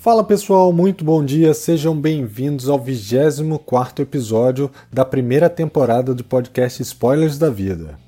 Fala pessoal, muito bom dia, sejam bem-vindos ao 24 episódio da primeira temporada do podcast Spoilers da Vida.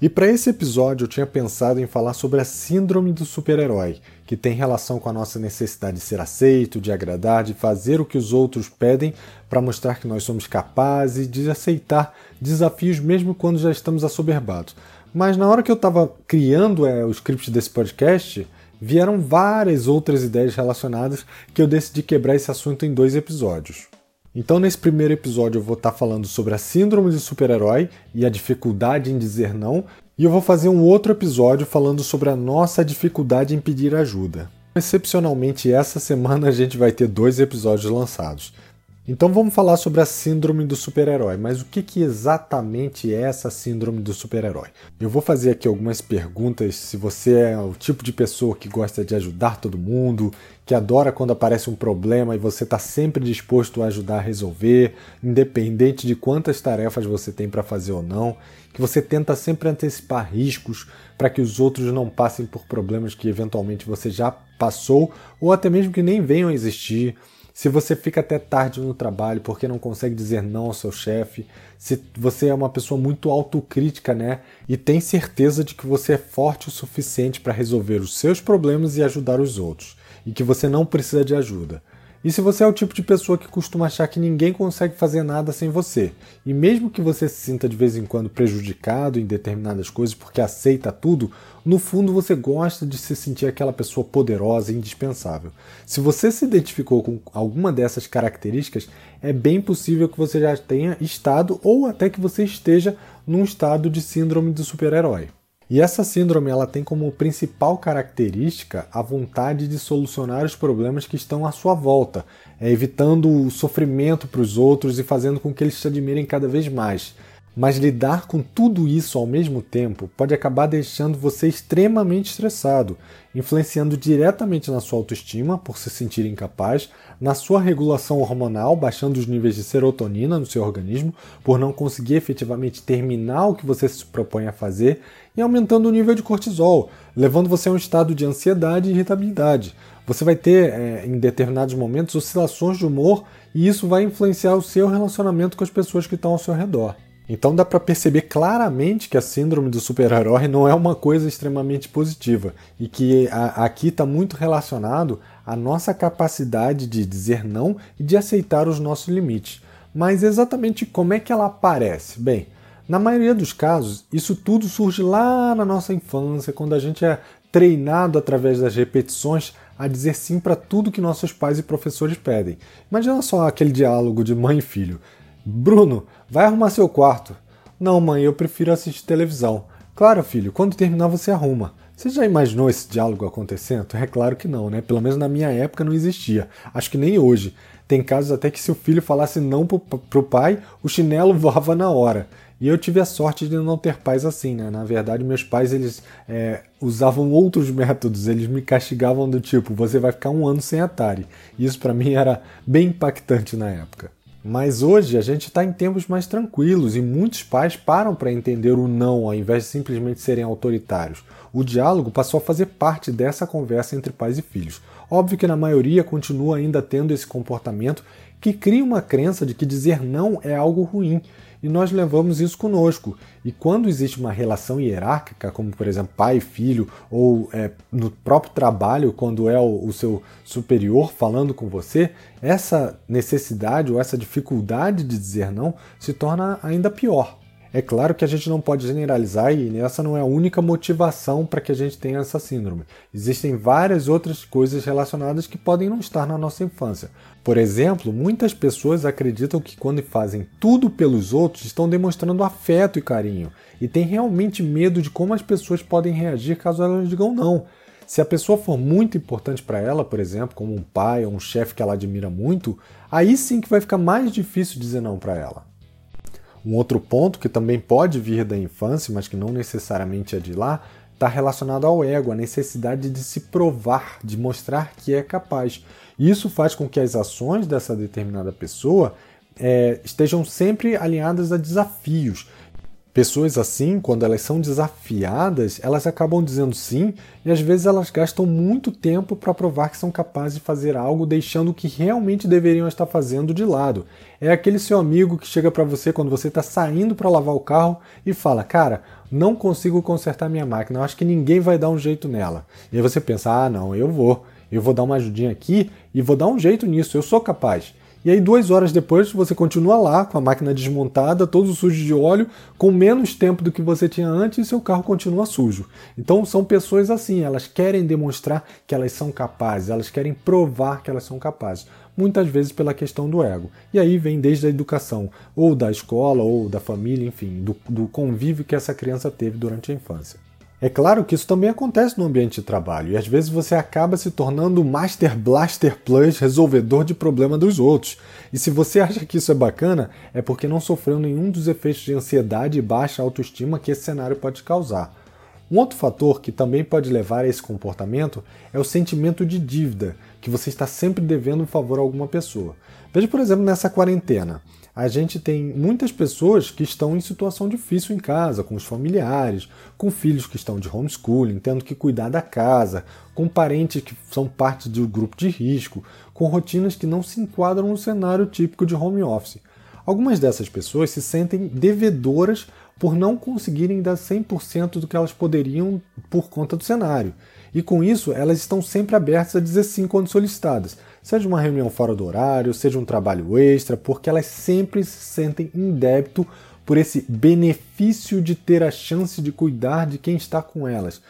E para esse episódio eu tinha pensado em falar sobre a síndrome do super-herói, que tem relação com a nossa necessidade de ser aceito, de agradar, de fazer o que os outros pedem para mostrar que nós somos capazes de aceitar desafios mesmo quando já estamos assoberbados. Mas na hora que eu estava criando é, o script desse podcast, vieram várias outras ideias relacionadas que eu decidi quebrar esse assunto em dois episódios. Então, nesse primeiro episódio, eu vou estar falando sobre a síndrome de super-herói e a dificuldade em dizer não, e eu vou fazer um outro episódio falando sobre a nossa dificuldade em pedir ajuda. Excepcionalmente, essa semana a gente vai ter dois episódios lançados. Então vamos falar sobre a síndrome do super-herói, mas o que, que, exatamente é essa síndrome do super-herói? Eu vou fazer aqui algumas perguntas. Se você é o tipo de pessoa que gosta de ajudar todo mundo, que adora quando aparece um problema e você está sempre disposto a ajudar a resolver, independente de quantas tarefas você tem para fazer ou não, que você tenta sempre antecipar riscos para que os outros não passem por problemas que eventualmente você já passou ou até mesmo que nem venham a existir se você fica até tarde no trabalho porque não consegue dizer não ao seu chefe, se você é uma pessoa muito autocrítica, né? E tem certeza de que você é forte o suficiente para resolver os seus problemas e ajudar os outros, e que você não precisa de ajuda. E se você é o tipo de pessoa que costuma achar que ninguém consegue fazer nada sem você, e mesmo que você se sinta de vez em quando prejudicado em determinadas coisas porque aceita tudo, no fundo você gosta de se sentir aquela pessoa poderosa e indispensável. Se você se identificou com alguma dessas características, é bem possível que você já tenha estado ou até que você esteja num estado de síndrome do super-herói. E essa síndrome ela tem como principal característica a vontade de solucionar os problemas que estão à sua volta, é, evitando o sofrimento para os outros e fazendo com que eles te admirem cada vez mais. Mas lidar com tudo isso ao mesmo tempo pode acabar deixando você extremamente estressado, influenciando diretamente na sua autoestima por se sentir incapaz, na sua regulação hormonal, baixando os níveis de serotonina no seu organismo por não conseguir efetivamente terminar o que você se propõe a fazer e aumentando o nível de cortisol, levando você a um estado de ansiedade e irritabilidade. Você vai ter, é, em determinados momentos, oscilações de humor e isso vai influenciar o seu relacionamento com as pessoas que estão ao seu redor. Então dá para perceber claramente que a síndrome do super-herói não é uma coisa extremamente positiva e que a, aqui está muito relacionado à nossa capacidade de dizer não e de aceitar os nossos limites. Mas exatamente como é que ela aparece? Bem, na maioria dos casos, isso tudo surge lá na nossa infância, quando a gente é treinado através das repetições a dizer sim para tudo que nossos pais e professores pedem. Imagina só aquele diálogo de mãe e filho. Bruno, vai arrumar seu quarto. Não, mãe, eu prefiro assistir televisão. Claro, filho, quando terminar você arruma. Você já imaginou esse diálogo acontecendo? É claro que não, né? Pelo menos na minha época não existia. Acho que nem hoje. Tem casos até que se o filho falasse não pro, pro pai, o chinelo voava na hora. E eu tive a sorte de não ter pais assim, né? Na verdade, meus pais eles é, usavam outros métodos. Eles me castigavam do tipo: você vai ficar um ano sem Atari. Isso para mim era bem impactante na época. Mas hoje a gente está em tempos mais tranquilos e muitos pais param para entender o não ao invés de simplesmente serem autoritários. O diálogo passou a fazer parte dessa conversa entre pais e filhos. Óbvio que na maioria continua ainda tendo esse comportamento que cria uma crença de que dizer não é algo ruim e nós levamos isso conosco. E quando existe uma relação hierárquica, como por exemplo pai e filho, ou é, no próprio trabalho, quando é o, o seu superior falando com você, essa necessidade ou essa dificuldade de dizer não se torna ainda pior. É claro que a gente não pode generalizar e essa não é a única motivação para que a gente tenha essa síndrome. Existem várias outras coisas relacionadas que podem não estar na nossa infância. Por exemplo, muitas pessoas acreditam que quando fazem tudo pelos outros estão demonstrando afeto e carinho e têm realmente medo de como as pessoas podem reagir caso elas digam não. Se a pessoa for muito importante para ela, por exemplo, como um pai ou um chefe que ela admira muito, aí sim que vai ficar mais difícil dizer não para ela. Um outro ponto que também pode vir da infância, mas que não necessariamente é de lá, está relacionado ao ego, a necessidade de se provar, de mostrar que é capaz. Isso faz com que as ações dessa determinada pessoa é, estejam sempre alinhadas a desafios. Pessoas assim, quando elas são desafiadas, elas acabam dizendo sim e às vezes elas gastam muito tempo para provar que são capazes de fazer algo, deixando o que realmente deveriam estar fazendo de lado. É aquele seu amigo que chega para você quando você está saindo para lavar o carro e fala: Cara, não consigo consertar minha máquina, acho que ninguém vai dar um jeito nela. E aí você pensa: Ah, não, eu vou, eu vou dar uma ajudinha aqui e vou dar um jeito nisso, eu sou capaz. E aí, duas horas depois, você continua lá com a máquina desmontada, todo sujo de óleo, com menos tempo do que você tinha antes e seu carro continua sujo. Então, são pessoas assim, elas querem demonstrar que elas são capazes, elas querem provar que elas são capazes. Muitas vezes pela questão do ego. E aí vem desde a educação, ou da escola, ou da família, enfim, do, do convívio que essa criança teve durante a infância. É claro que isso também acontece no ambiente de trabalho e às vezes você acaba se tornando o Master Blaster Plus resolvedor de problema dos outros. E se você acha que isso é bacana, é porque não sofreu nenhum dos efeitos de ansiedade e baixa autoestima que esse cenário pode causar. Um outro fator que também pode levar a esse comportamento é o sentimento de dívida, que você está sempre devendo um favor a alguma pessoa. Veja, por exemplo, nessa quarentena a gente tem muitas pessoas que estão em situação difícil em casa, com os familiares, com filhos que estão de homeschooling, tendo que cuidar da casa, com parentes que são parte do grupo de risco, com rotinas que não se enquadram no cenário típico de home office. Algumas dessas pessoas se sentem devedoras por não conseguirem dar 100% do que elas poderiam por conta do cenário. E com isso, elas estão sempre abertas a dizer sim quando solicitadas, seja uma reunião fora do horário, seja um trabalho extra, porque elas sempre se sentem em débito por esse benefício de ter a chance de cuidar de quem está com elas.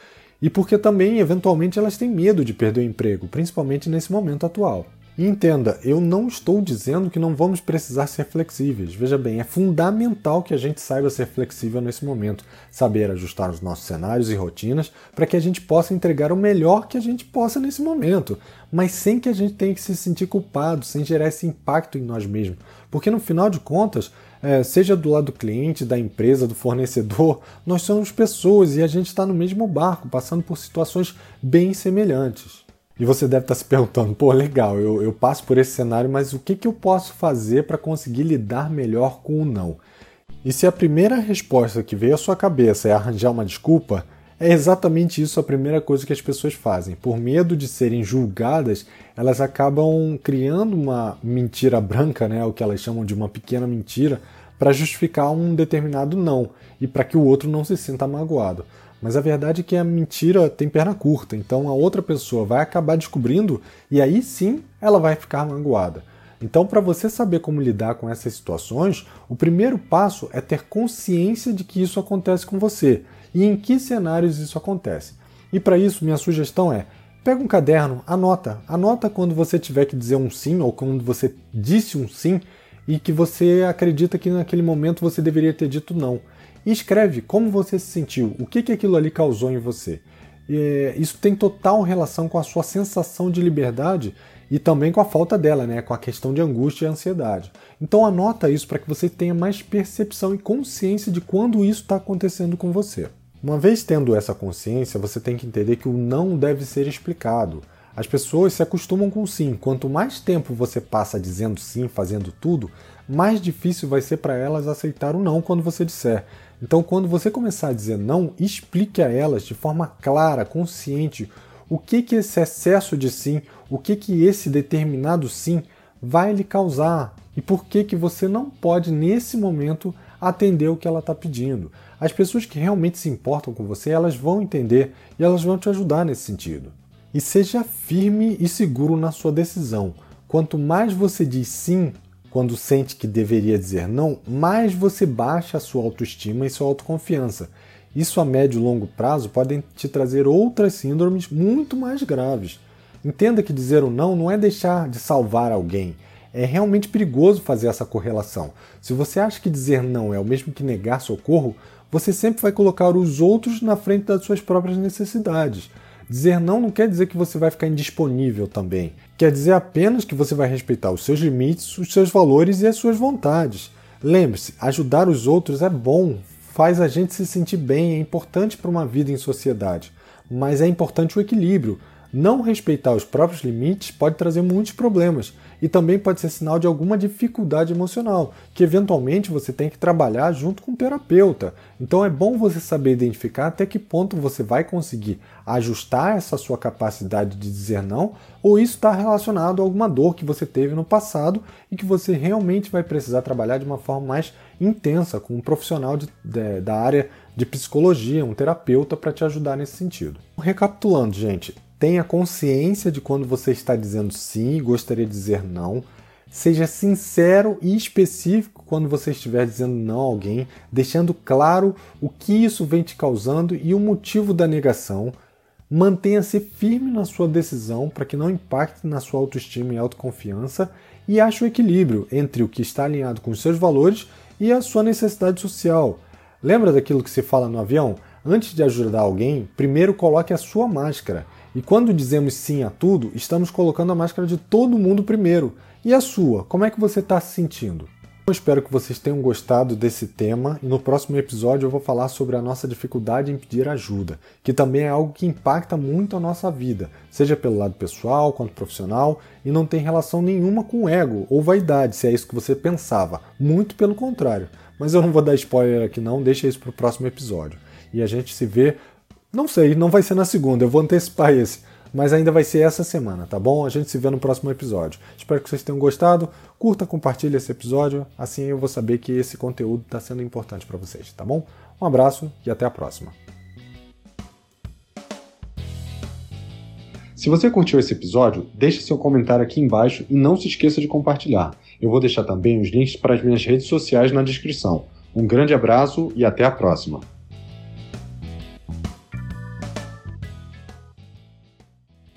E porque também, eventualmente, elas têm medo de perder o emprego, principalmente nesse momento atual. E entenda, eu não estou dizendo que não vamos precisar ser flexíveis. Veja bem, é fundamental que a gente saiba ser flexível nesse momento, saber ajustar os nossos cenários e rotinas para que a gente possa entregar o melhor que a gente possa nesse momento, mas sem que a gente tenha que se sentir culpado, sem gerar esse impacto em nós mesmos. Porque no final de contas, é, seja do lado do cliente, da empresa, do fornecedor, nós somos pessoas e a gente está no mesmo barco, passando por situações bem semelhantes. E você deve estar se perguntando, pô, legal, eu, eu passo por esse cenário, mas o que, que eu posso fazer para conseguir lidar melhor com o não? E se a primeira resposta que veio à sua cabeça é arranjar uma desculpa, é exatamente isso a primeira coisa que as pessoas fazem. Por medo de serem julgadas, elas acabam criando uma mentira branca, né, o que elas chamam de uma pequena mentira, para justificar um determinado não e para que o outro não se sinta magoado. Mas a verdade é que a mentira tem perna curta, então a outra pessoa vai acabar descobrindo e aí sim ela vai ficar magoada. Então, para você saber como lidar com essas situações, o primeiro passo é ter consciência de que isso acontece com você e em que cenários isso acontece. E para isso, minha sugestão é: pega um caderno, anota. Anota quando você tiver que dizer um sim ou quando você disse um sim e que você acredita que naquele momento você deveria ter dito não e escreve como você se sentiu, o que, que aquilo ali causou em você. Isso tem total relação com a sua sensação de liberdade e também com a falta dela, né, com a questão de angústia e ansiedade. Então anota isso para que você tenha mais percepção e consciência de quando isso está acontecendo com você. Uma vez tendo essa consciência, você tem que entender que o não deve ser explicado. As pessoas se acostumam com sim. Quanto mais tempo você passa dizendo sim, fazendo tudo, mais difícil vai ser para elas aceitar o não quando você disser. Então, quando você começar a dizer não, explique a elas de forma clara, consciente, o que que esse excesso de sim, o que que esse determinado sim vai lhe causar e por que que você não pode nesse momento atender o que ela está pedindo. As pessoas que realmente se importam com você, elas vão entender e elas vão te ajudar nesse sentido. E seja firme e seguro na sua decisão. Quanto mais você diz sim, quando sente que deveria dizer não, mais você baixa a sua autoestima e sua autoconfiança. Isso a médio e longo prazo podem te trazer outras síndromes muito mais graves. Entenda que dizer o não não é deixar de salvar alguém. É realmente perigoso fazer essa correlação. Se você acha que dizer não é o mesmo que negar socorro, você sempre vai colocar os outros na frente das suas próprias necessidades. Dizer não não quer dizer que você vai ficar indisponível também. Quer dizer apenas que você vai respeitar os seus limites, os seus valores e as suas vontades. Lembre-se, ajudar os outros é bom, faz a gente se sentir bem, é importante para uma vida em sociedade. Mas é importante o equilíbrio. Não respeitar os próprios limites pode trazer muitos problemas e também pode ser sinal de alguma dificuldade emocional, que eventualmente você tem que trabalhar junto com o terapeuta. Então é bom você saber identificar até que ponto você vai conseguir ajustar essa sua capacidade de dizer não, ou isso está relacionado a alguma dor que você teve no passado e que você realmente vai precisar trabalhar de uma forma mais intensa com um profissional de, de, da área de psicologia, um terapeuta, para te ajudar nesse sentido. Recapitulando, gente, Tenha consciência de quando você está dizendo sim e gostaria de dizer não. Seja sincero e específico quando você estiver dizendo não a alguém, deixando claro o que isso vem te causando e o motivo da negação. Mantenha-se firme na sua decisão para que não impacte na sua autoestima e autoconfiança e ache o equilíbrio entre o que está alinhado com os seus valores e a sua necessidade social. Lembra daquilo que se fala no avião? Antes de ajudar alguém, primeiro coloque a sua máscara. E quando dizemos sim a tudo, estamos colocando a máscara de todo mundo primeiro. E a sua? Como é que você está se sentindo? Eu espero que vocês tenham gostado desse tema e no próximo episódio eu vou falar sobre a nossa dificuldade em pedir ajuda, que também é algo que impacta muito a nossa vida, seja pelo lado pessoal quanto profissional, e não tem relação nenhuma com ego ou vaidade, se é isso que você pensava. Muito pelo contrário. Mas eu não vou dar spoiler aqui não, deixa isso para o próximo episódio. E a gente se vê não sei, não vai ser na segunda, eu vou antecipar esse. Mas ainda vai ser essa semana, tá bom? A gente se vê no próximo episódio. Espero que vocês tenham gostado. Curta, compartilhe esse episódio, assim eu vou saber que esse conteúdo está sendo importante para vocês, tá bom? Um abraço e até a próxima. Se você curtiu esse episódio, deixe seu comentário aqui embaixo e não se esqueça de compartilhar. Eu vou deixar também os links para as minhas redes sociais na descrição. Um grande abraço e até a próxima!